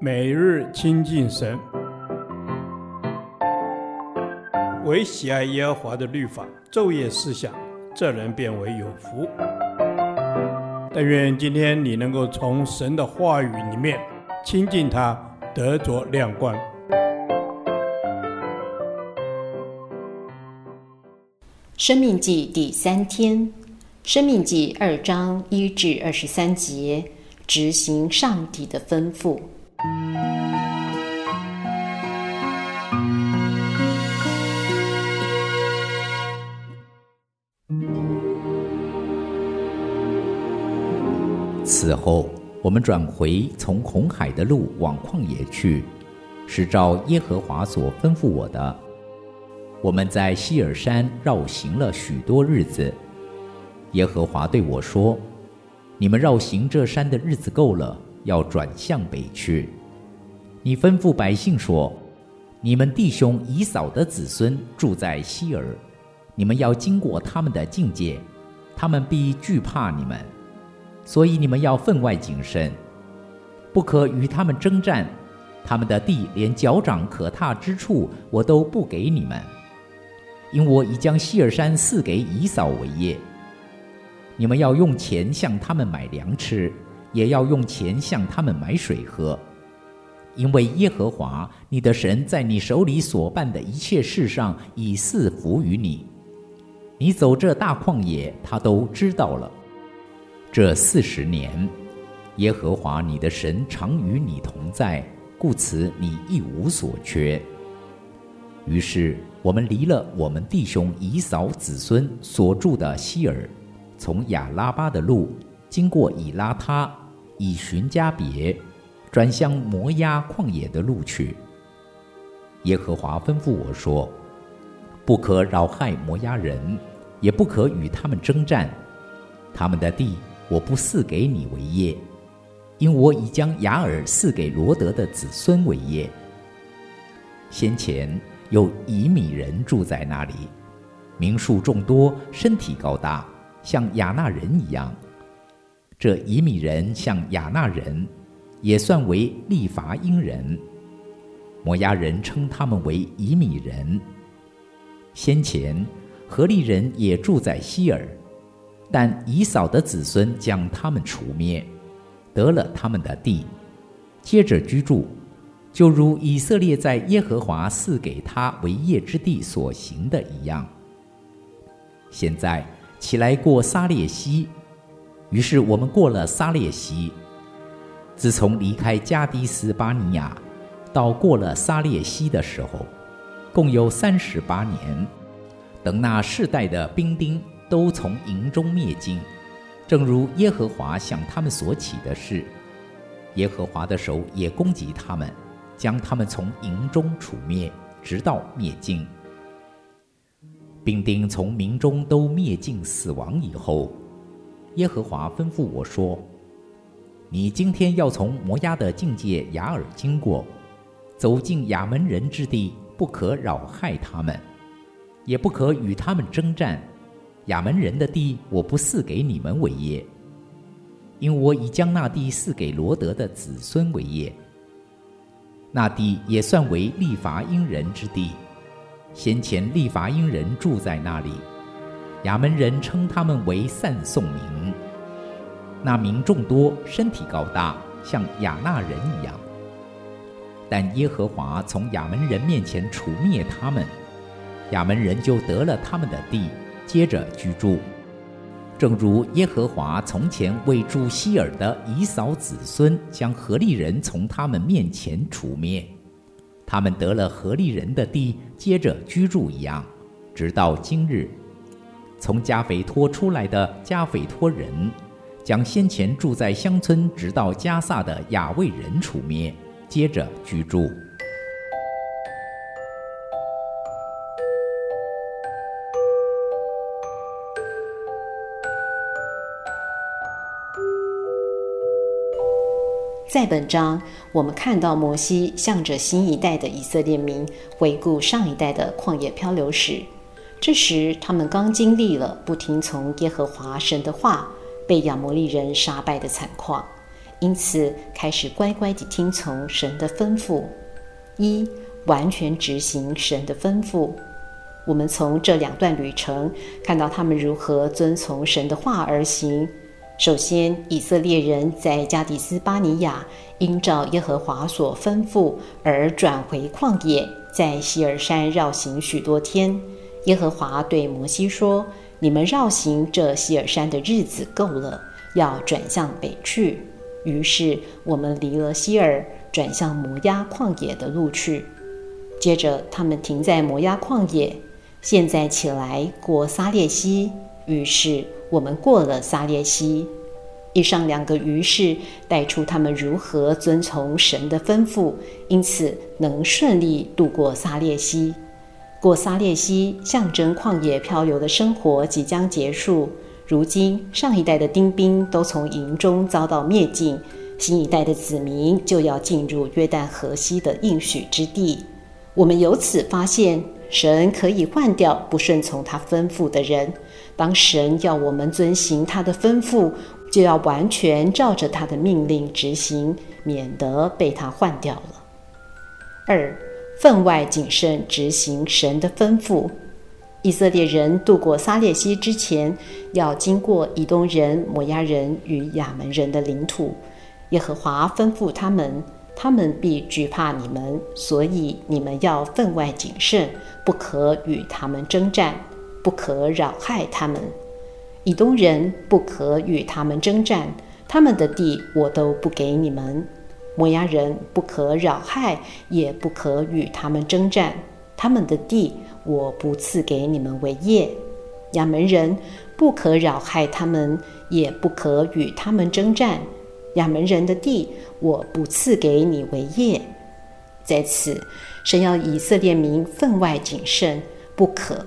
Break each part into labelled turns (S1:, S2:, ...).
S1: 每日亲近神，唯喜爱耶和华的律法，昼夜思想，这人便为有福。但愿今天你能够从神的话语里面亲近他，得着亮光。
S2: 生命记第三天，生命记二章一至二十三节，执行上帝的吩咐。
S3: 此后，我们转回从红海的路往旷野去，是照耶和华所吩咐我的。我们在希尔山绕行了许多日子。耶和华对我说：“你们绕行这山的日子够了，要转向北去。你吩咐百姓说：你们弟兄以扫的子孙住在希尔，你们要经过他们的境界，他们必惧怕你们。”所以你们要分外谨慎，不可与他们征战。他们的地连脚掌可踏之处，我都不给你们，因我已将西尔山赐给以扫为业。你们要用钱向他们买粮吃，也要用钱向他们买水喝，因为耶和华你的神在你手里所办的一切事上已赐福于你。你走这大旷野，他都知道了。这四十年，耶和华你的神常与你同在，故此你一无所缺。于是我们离了我们弟兄以扫子孙所住的西珥，从亚拉巴的路经过以拉他，以寻迦别，转向摩押旷野的路去。耶和华吩咐我说：不可扰害摩押人，也不可与他们争战，他们的地。我不赐给你为业，因我已将雅尔赐给罗德的子孙为业。先前有以米人住在那里，名数众多，身体高大，像亚纳人一样。这以米人像亚纳人，也算为利伐因人。摩押人称他们为以米人。先前何利人也住在希尔。但以扫的子孙将他们除灭，得了他们的地，接着居住，就如以色列在耶和华赐给他为业之地所行的一样。现在起来过撒列西，于是我们过了撒列西。自从离开迦低斯巴尼亚，到过了撒列西的时候，共有三十八年。等那世代的兵丁。都从营中灭尽，正如耶和华向他们所起的事，耶和华的手也攻击他们，将他们从营中除灭，直到灭尽。兵丁从民中都灭尽死亡以后，耶和华吩咐我说：“你今天要从摩押的境界亚尔经过，走进亚扪人之地，不可扰害他们，也不可与他们征战。”亚门人的地，我不赐给你们为业，因我已将那地赐给罗德的子孙为业。那地也算为利乏音人之地，先前利乏音人住在那里，亚门人称他们为散送民。那民众多，身体高大，像亚衲人一样。但耶和华从亚门人面前除灭他们，亚门人就得了他们的地。接着居住，正如耶和华从前为住西尔的以扫子孙将何利人从他们面前除灭，他们得了何利人的地，接着居住一样，直到今日。从加斐托出来的加斐托人，将先前住在乡村直到加萨的亚卫人除灭，接着居住。
S2: 在本章，我们看到摩西向着新一代的以色列民回顾上一代的旷野漂流史。这时，他们刚经历了不听从耶和华神的话，被亚摩利人杀败的惨况，因此开始乖乖地听从神的吩咐。一、完全执行神的吩咐。我们从这两段旅程看到他们如何遵从神的话而行。首先，以色列人在加迪斯巴尼亚因照耶和华所吩咐而转回旷野，在希尔山绕行许多天。耶和华对摩西说：“你们绕行这希尔山的日子够了，要转向北去。”于是我们离了希尔，转向摩押旷野的路去。接着，他们停在摩押旷野。现在起来过撒列溪，于是我们过了撒烈西。以上两个于是带出他们如何遵从神的吩咐，因此能顺利度过撒烈西。过撒烈西象征旷野漂流的生活即将结束。如今上一代的丁宾都从营中遭到灭尽，新一代的子民就要进入约旦河西的应许之地。我们由此发现。神可以换掉不顺从他吩咐的人。当神要我们遵行他的吩咐，就要完全照着他的命令执行，免得被他换掉了。二，分外谨慎执行神的吩咐。以色列人渡过撒烈溪之前，要经过以东人、摩押人与亚门人的领土。耶和华吩咐他们。他们必惧怕你们，所以你们要分外谨慎，不可与他们争战，不可扰害他们。以东人不可与他们争战，他们的地我都不给你们。摩押人不可扰害，也不可与他们争战，他们的地我不赐给你们为业。亚扪人不可扰害他们，也不可与他们争战。亚门人的地，我不赐给你为业。在此，神要以色列民分外谨慎，不可。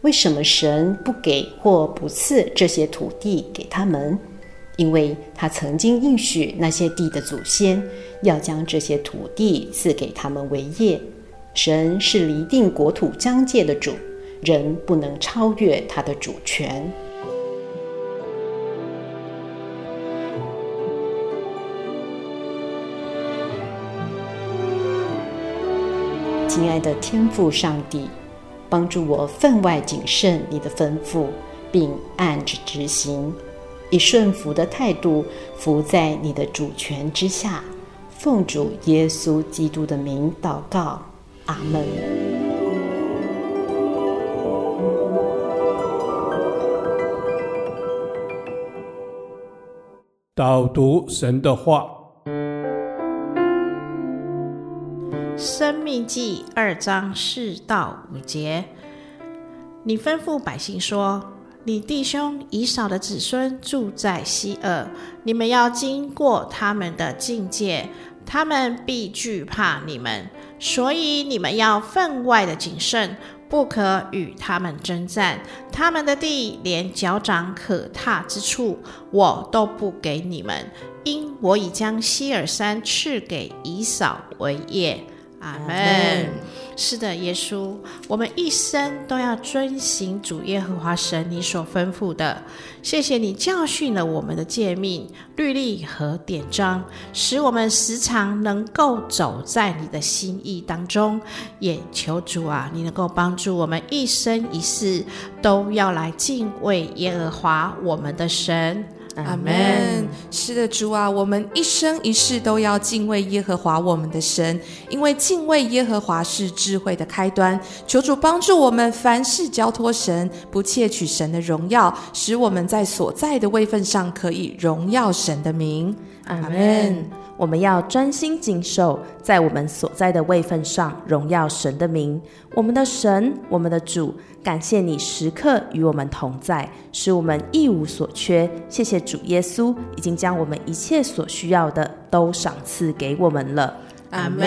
S2: 为什么神不给或不赐这些土地给他们？因为他曾经应许那些地的祖先，要将这些土地赐给他们为业。神是离定国土疆界的主，人不能超越他的主权。亲爱的天父上帝，帮助我分外谨慎你的吩咐，并按着执行，以顺服的态度服在你的主权之下。奉主耶稣基督的名祷告，阿门。
S1: 导读神的
S4: 话。命记二章四到五节，你吩咐百姓说：“你弟兄以扫的子孙住在西尔，你们要经过他们的境界，他们必惧怕你们，所以你们要分外的谨慎，不可与他们争战。他们的地连脚掌可踏之处，我都不给你们，因我已将西尔山赐给以扫为业。”阿门。是的，耶稣，我们一生都要遵行主耶和华神你所吩咐的。谢谢你教训了我们的诫命、律例和典章，使我们时常能够走在你的心意当中。也求主啊，你能够帮助我们一生一世都要来敬畏耶和华我们的神。
S5: 阿门。是的，主啊，我们一生一世都要敬畏耶和华我们的神，因为敬畏耶和华是智慧的开端。求主帮助我们，凡事交托神，不窃取神的荣耀，使我们在所在的位份上可以荣耀神的名。
S6: 阿门。我们要专心谨守，在我们所在的位份上荣耀神的名。我们的神，我们的主，感谢你时刻与我们同在，使我们一无所缺。谢谢主耶稣，已经将我们一切所需要的都赏赐给我们了。
S4: 阿门。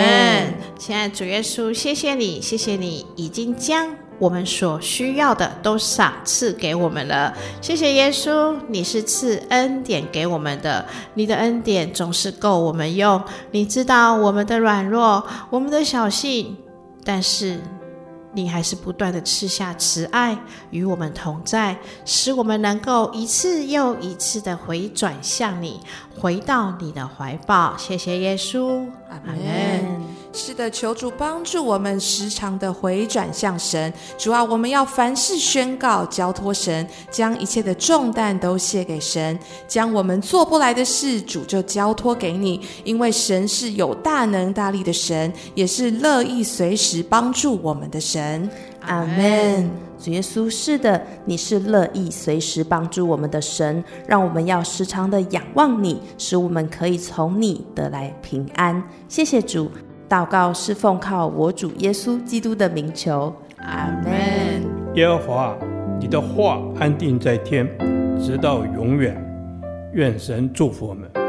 S4: 亲爱的主耶稣，谢谢你，谢谢你已经将。我们所需要的都赏赐给我们了，谢谢耶稣，你是赐恩典给我们的，你的恩典总是够我们用。你知道我们的软弱，我们的小信，但是你还是不断地赐下慈爱与我们同在，使我们能够一次又一次地回转向你，回到你的怀抱。谢谢耶稣，
S5: 阿门。是的，求主帮助我们时常的回转向神。主啊，我们要凡事宣告、交托神，将一切的重担都卸给神，将我们做不来的事，主就交托给你。因为神是有大能大力的神，也是乐意随时帮助我们的神。
S6: 阿门。主耶稣，是的，你是乐意随时帮助我们的神，让我们要时常的仰望你，使我们可以从你得来平安。谢谢主。祷告是奉靠我主耶稣基督的名求，阿门。
S1: 耶和华，你的话安定在天，直到永远。愿神祝福我们。